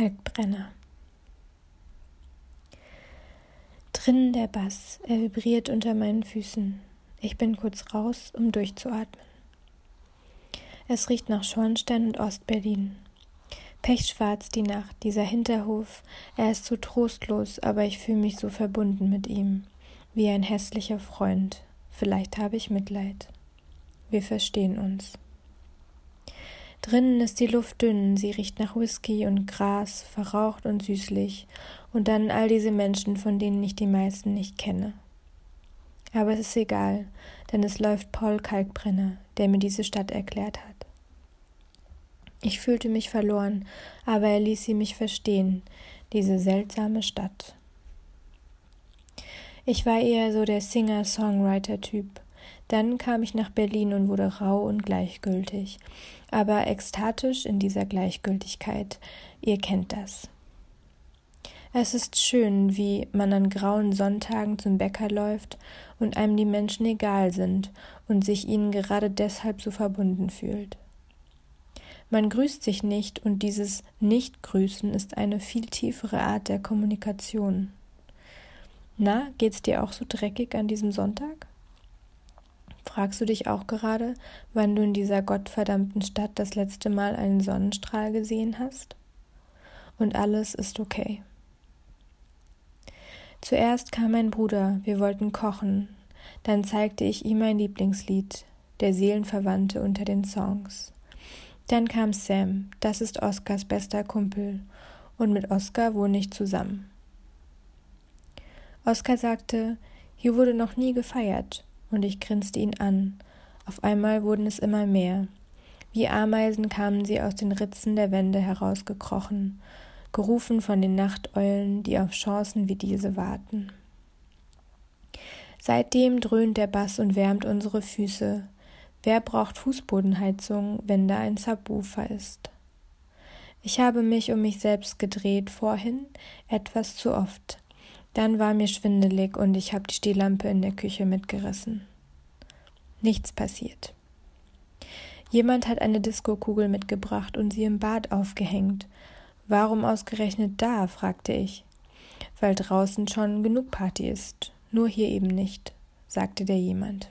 Kalkbrenner. Drinnen der Bass, er vibriert unter meinen Füßen. Ich bin kurz raus, um durchzuatmen. Es riecht nach Schornstein und Ostberlin. Pechschwarz die Nacht, dieser Hinterhof, er ist so trostlos, aber ich fühle mich so verbunden mit ihm, wie ein hässlicher Freund. Vielleicht habe ich Mitleid. Wir verstehen uns. Drinnen ist die Luft dünn, sie riecht nach Whisky und Gras, verraucht und süßlich, und dann all diese Menschen, von denen ich die meisten nicht kenne. Aber es ist egal, denn es läuft Paul Kalkbrenner, der mir diese Stadt erklärt hat. Ich fühlte mich verloren, aber er ließ sie mich verstehen, diese seltsame Stadt. Ich war eher so der Singer-Songwriter-Typ. Dann kam ich nach Berlin und wurde rau und gleichgültig, aber ekstatisch in dieser Gleichgültigkeit. Ihr kennt das. Es ist schön, wie man an grauen Sonntagen zum Bäcker läuft und einem die Menschen egal sind und sich ihnen gerade deshalb so verbunden fühlt. Man grüßt sich nicht und dieses Nicht-Grüßen ist eine viel tiefere Art der Kommunikation. Na, geht's dir auch so dreckig an diesem Sonntag? Fragst du dich auch gerade, wann du in dieser gottverdammten Stadt das letzte Mal einen Sonnenstrahl gesehen hast? Und alles ist okay. Zuerst kam mein Bruder, wir wollten kochen. Dann zeigte ich ihm mein Lieblingslied, der Seelenverwandte unter den Songs. Dann kam Sam, das ist Oskars bester Kumpel, und mit Oskar wohne ich zusammen. Oskar sagte, hier wurde noch nie gefeiert, und ich grinste ihn an. Auf einmal wurden es immer mehr. Wie Ameisen kamen sie aus den Ritzen der Wände herausgekrochen, gerufen von den Nachteulen, die auf Chancen wie diese warten. Seitdem dröhnt der Bass und wärmt unsere Füße. Wer braucht Fußbodenheizung, wenn da ein Subwoofer ist? Ich habe mich um mich selbst gedreht, vorhin etwas zu oft. Dann war mir schwindelig und ich habe die Stehlampe in der Küche mitgerissen. Nichts passiert. Jemand hat eine Diskokugel mitgebracht und sie im Bad aufgehängt. Warum ausgerechnet da? fragte ich. Weil draußen schon genug Party ist, nur hier eben nicht, sagte der jemand.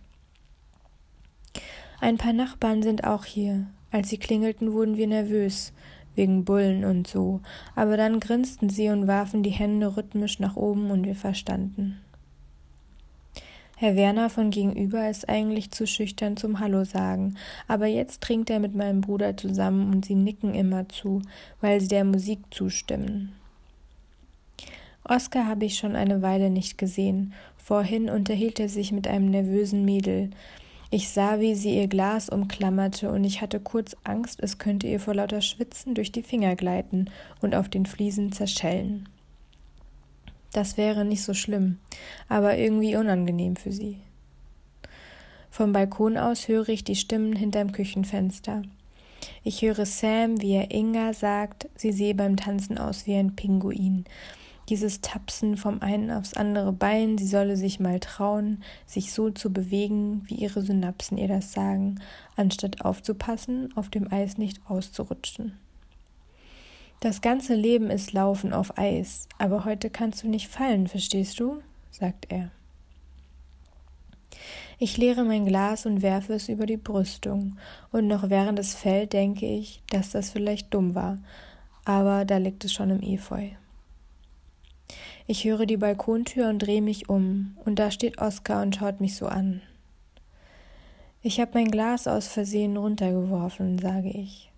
Ein paar Nachbarn sind auch hier. Als sie klingelten, wurden wir nervös wegen Bullen und so, aber dann grinsten sie und warfen die Hände rhythmisch nach oben und wir verstanden. Herr Werner von gegenüber ist eigentlich zu schüchtern zum Hallo sagen, aber jetzt trinkt er mit meinem Bruder zusammen und sie nicken immer zu, weil sie der Musik zustimmen. Oskar habe ich schon eine Weile nicht gesehen. Vorhin unterhielt er sich mit einem nervösen Mädel. Ich sah, wie sie ihr Glas umklammerte, und ich hatte kurz Angst, es könnte ihr vor lauter Schwitzen durch die Finger gleiten und auf den Fliesen zerschellen. Das wäre nicht so schlimm, aber irgendwie unangenehm für sie. Vom Balkon aus höre ich die Stimmen hinterm Küchenfenster. Ich höre Sam, wie er Inga sagt, sie sehe beim Tanzen aus wie ein Pinguin, dieses Tapsen vom einen aufs andere Bein, sie solle sich mal trauen, sich so zu bewegen, wie ihre Synapsen ihr das sagen, anstatt aufzupassen, auf dem Eis nicht auszurutschen. Das ganze Leben ist Laufen auf Eis, aber heute kannst du nicht fallen, verstehst du? sagt er. Ich leere mein Glas und werfe es über die Brüstung, und noch während es fällt, denke ich, dass das vielleicht dumm war, aber da liegt es schon im Efeu. Ich höre die Balkontür und drehe mich um, und da steht Oskar und schaut mich so an. Ich habe mein Glas aus Versehen runtergeworfen, sage ich.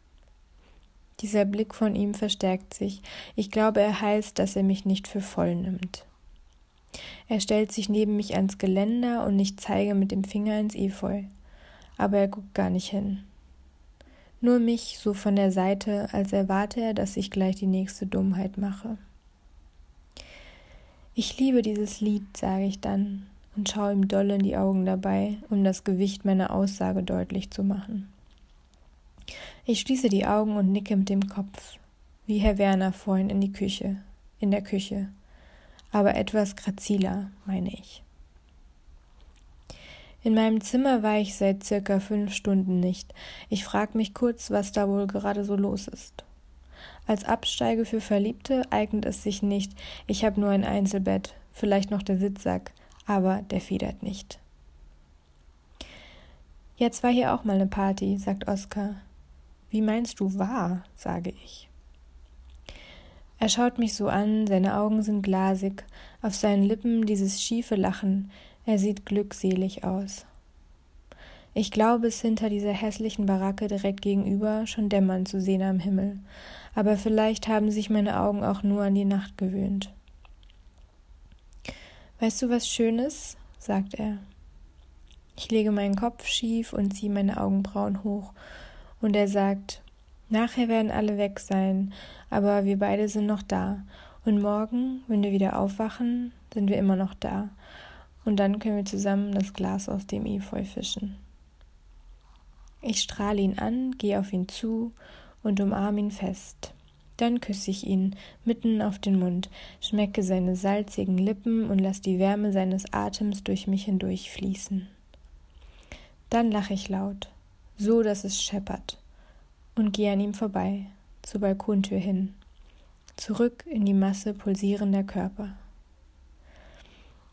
Dieser Blick von ihm verstärkt sich. Ich glaube, er heißt, dass er mich nicht für voll nimmt. Er stellt sich neben mich ans Geländer und ich zeige mit dem Finger ins Efeu. Aber er guckt gar nicht hin. Nur mich so von der Seite, als erwarte er, dass ich gleich die nächste Dummheit mache. Ich liebe dieses Lied, sage ich dann und schaue ihm doll in die Augen dabei, um das Gewicht meiner Aussage deutlich zu machen. Ich schließe die Augen und nicke mit dem Kopf, wie Herr Werner vorhin in die Küche, in der Küche, aber etwas graziler, meine ich. In meinem Zimmer war ich seit circa fünf Stunden nicht. Ich frage mich kurz, was da wohl gerade so los ist. Als Absteige für Verliebte eignet es sich nicht. Ich habe nur ein Einzelbett, vielleicht noch der Sitzsack, aber der federt nicht. Jetzt war hier auch mal eine Party, sagt Oskar. Wie meinst du war? sage ich. Er schaut mich so an, seine Augen sind glasig, auf seinen Lippen dieses schiefe Lachen, er sieht glückselig aus. Ich glaube, es hinter dieser hässlichen Baracke direkt gegenüber schon dämmern zu sehen am Himmel, aber vielleicht haben sich meine Augen auch nur an die Nacht gewöhnt. Weißt du was Schönes? sagt er. Ich lege meinen Kopf schief und ziehe meine Augenbrauen hoch, und er sagt, nachher werden alle weg sein, aber wir beide sind noch da, und morgen, wenn wir wieder aufwachen, sind wir immer noch da, und dann können wir zusammen das Glas aus dem Efeu fischen. Ich strahle ihn an, gehe auf ihn zu und umarme ihn fest. Dann küsse ich ihn mitten auf den Mund, schmecke seine salzigen Lippen und lass die Wärme seines Atems durch mich hindurch fließen. Dann lache ich laut, so dass es scheppert, und gehe an ihm vorbei, zur Balkontür hin, zurück in die Masse pulsierender Körper.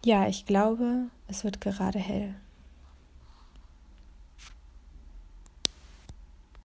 Ja, ich glaube, es wird gerade hell.